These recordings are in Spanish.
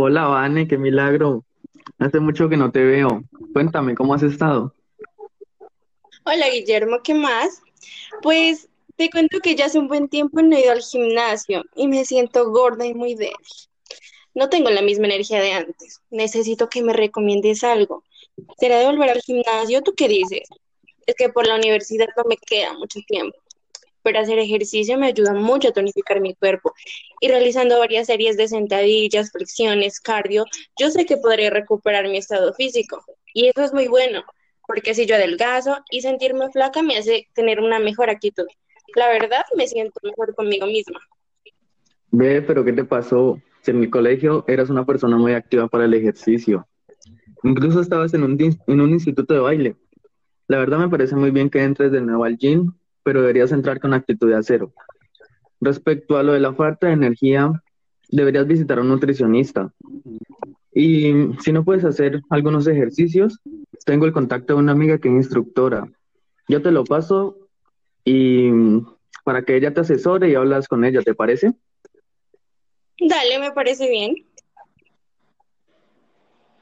Hola, Vane, qué milagro. Hace mucho que no te veo. Cuéntame, ¿cómo has estado? Hola Guillermo, ¿qué más? Pues te cuento que ya hace un buen tiempo no he ido al gimnasio y me siento gorda y muy débil. No tengo la misma energía de antes. Necesito que me recomiendes algo. ¿Será de volver al gimnasio? ¿Tú qué dices? Es que por la universidad no me queda mucho tiempo, pero hacer ejercicio me ayuda mucho a tonificar mi cuerpo. Y realizando varias series de sentadillas, flexiones, cardio, yo sé que podré recuperar mi estado físico. Y eso es muy bueno, porque si yo adelgazo y sentirme flaca me hace tener una mejor actitud. La verdad, me siento mejor conmigo misma. Ve, pero ¿qué te pasó? Si en mi colegio eras una persona muy activa para el ejercicio. Incluso estabas en un, en un instituto de baile. La verdad me parece muy bien que entres de nuevo al gym, pero deberías entrar con actitud de acero. Respecto a lo de la falta de energía, deberías visitar a un nutricionista. Y si no puedes hacer algunos ejercicios, tengo el contacto de una amiga que es instructora. Yo te lo paso y para que ella te asesore y hablas con ella, ¿te parece? Dale, me parece bien.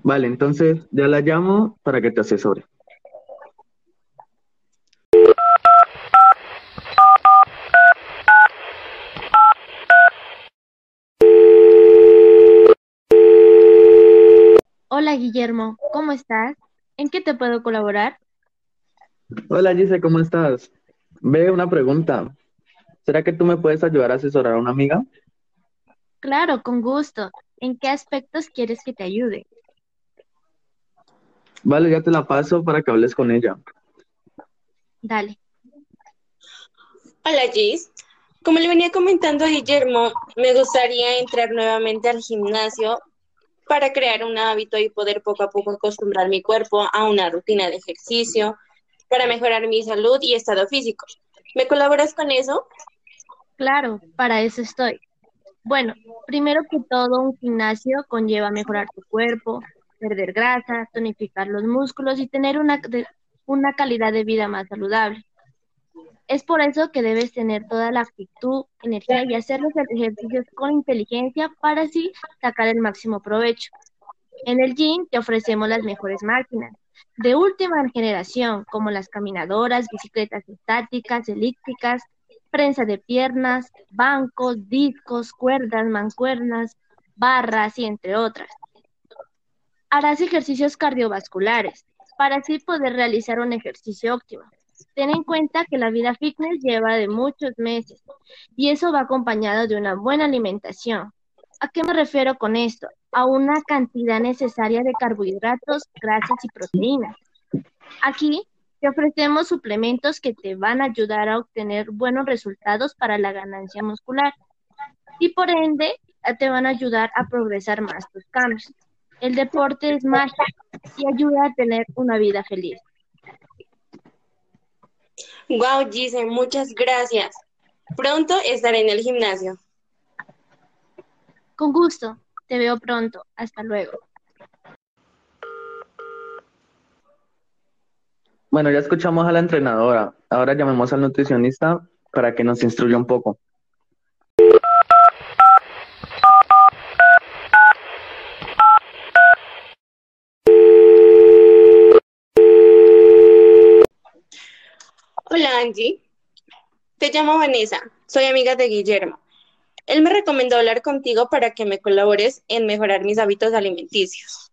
Vale, entonces ya la llamo para que te asesore. Hola Guillermo, ¿cómo estás? ¿En qué te puedo colaborar? Hola Gise, ¿cómo estás? Ve una pregunta. ¿Será que tú me puedes ayudar a asesorar a una amiga? Claro, con gusto. ¿En qué aspectos quieres que te ayude? Vale, ya te la paso para que hables con ella. Dale. Hola Gis. Como le venía comentando a Guillermo, me gustaría entrar nuevamente al gimnasio para crear un hábito y poder poco a poco acostumbrar mi cuerpo a una rutina de ejercicio para mejorar mi salud y estado físico. ¿Me colaboras con eso? Claro, para eso estoy. Bueno, primero que todo, un gimnasio conlleva mejorar tu cuerpo, perder grasa, tonificar los músculos y tener una, una calidad de vida más saludable. Es por eso que debes tener toda la actitud, energía y hacer los ejercicios con inteligencia para así sacar el máximo provecho. En el gym te ofrecemos las mejores máquinas de última generación, como las caminadoras, bicicletas estáticas, elípticas, prensa de piernas, bancos, discos, cuerdas, mancuernas, barras y entre otras. Harás ejercicios cardiovasculares para así poder realizar un ejercicio óptimo. Ten en cuenta que la vida fitness lleva de muchos meses y eso va acompañado de una buena alimentación. ¿A qué me refiero con esto? A una cantidad necesaria de carbohidratos, grasas y proteínas. Aquí te ofrecemos suplementos que te van a ayudar a obtener buenos resultados para la ganancia muscular y por ende te van a ayudar a progresar más tus cambios. El deporte es mágico y ayuda a tener una vida feliz. Wow, Gise, muchas gracias. Pronto estaré en el gimnasio. Con gusto, te veo pronto. Hasta luego. Bueno, ya escuchamos a la entrenadora. Ahora llamemos al nutricionista para que nos instruya un poco. Hola Angie, te llamo Vanessa, soy amiga de Guillermo. Él me recomendó hablar contigo para que me colabores en mejorar mis hábitos alimenticios.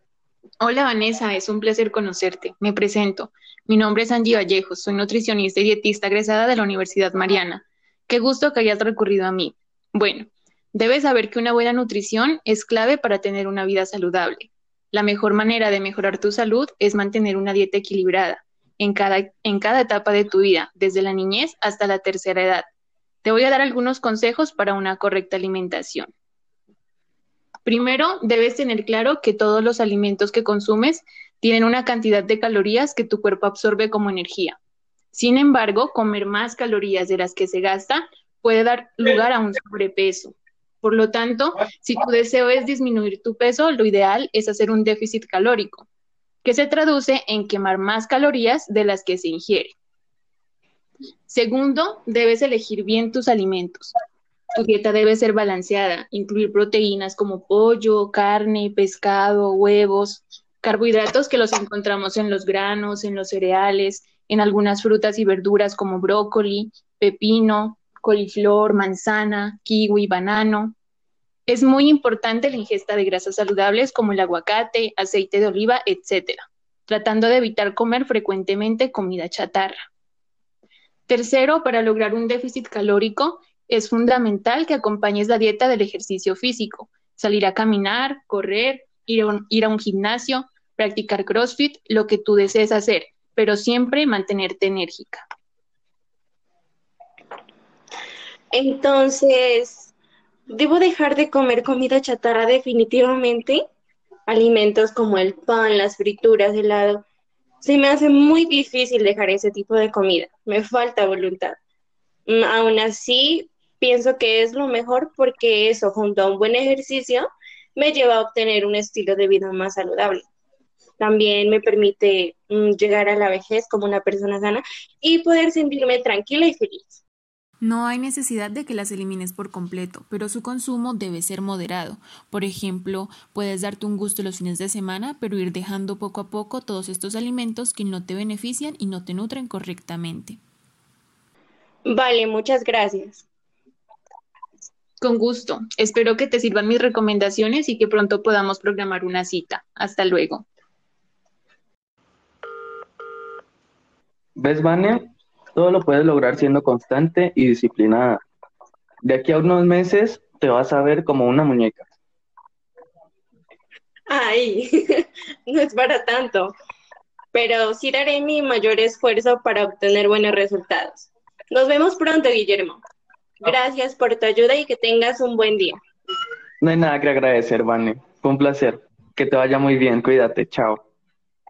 Hola Vanessa, es un placer conocerte. Me presento. Mi nombre es Angie Vallejos, soy nutricionista y dietista egresada de la Universidad Mariana. Qué gusto que hayas recurrido a mí. Bueno, debes saber que una buena nutrición es clave para tener una vida saludable. La mejor manera de mejorar tu salud es mantener una dieta equilibrada en cada, en cada etapa de tu vida, desde la niñez hasta la tercera edad. Te voy a dar algunos consejos para una correcta alimentación. Primero, debes tener claro que todos los alimentos que consumes tienen una cantidad de calorías que tu cuerpo absorbe como energía. Sin embargo, comer más calorías de las que se gasta puede dar lugar a un sobrepeso. Por lo tanto, si tu deseo es disminuir tu peso, lo ideal es hacer un déficit calórico, que se traduce en quemar más calorías de las que se ingiere. Segundo, debes elegir bien tus alimentos. Tu dieta debe ser balanceada, incluir proteínas como pollo, carne, pescado, huevos, carbohidratos que los encontramos en los granos, en los cereales, en algunas frutas y verduras como brócoli, pepino, coliflor, manzana, kiwi, banano. Es muy importante la ingesta de grasas saludables como el aguacate, aceite de oliva, etc., tratando de evitar comer frecuentemente comida chatarra. Tercero, para lograr un déficit calórico, es fundamental que acompañes la dieta del ejercicio físico, salir a caminar, correr, ir a un, ir a un gimnasio, practicar CrossFit, lo que tú desees hacer, pero siempre mantenerte enérgica. Entonces, ¿debo dejar de comer comida chatarra definitivamente? Alimentos como el pan, las frituras, el helado. Se me hace muy difícil dejar ese tipo de comida. Me falta voluntad. Mm, aún así, pienso que es lo mejor porque eso, junto a un buen ejercicio, me lleva a obtener un estilo de vida más saludable. También me permite mm, llegar a la vejez como una persona sana y poder sentirme tranquila y feliz. No hay necesidad de que las elimines por completo, pero su consumo debe ser moderado. Por ejemplo, puedes darte un gusto los fines de semana, pero ir dejando poco a poco todos estos alimentos que no te benefician y no te nutren correctamente. Vale, muchas gracias. Con gusto. Espero que te sirvan mis recomendaciones y que pronto podamos programar una cita. Hasta luego. ¿Ves, Vane? Todo lo puedes lograr siendo constante y disciplinada. De aquí a unos meses te vas a ver como una muñeca. Ay, no es para tanto, pero sí daré mi mayor esfuerzo para obtener buenos resultados. Nos vemos pronto, Guillermo. Gracias por tu ayuda y que tengas un buen día. No hay nada que agradecer, Vane. Fue un placer. Que te vaya muy bien. Cuídate. Chao.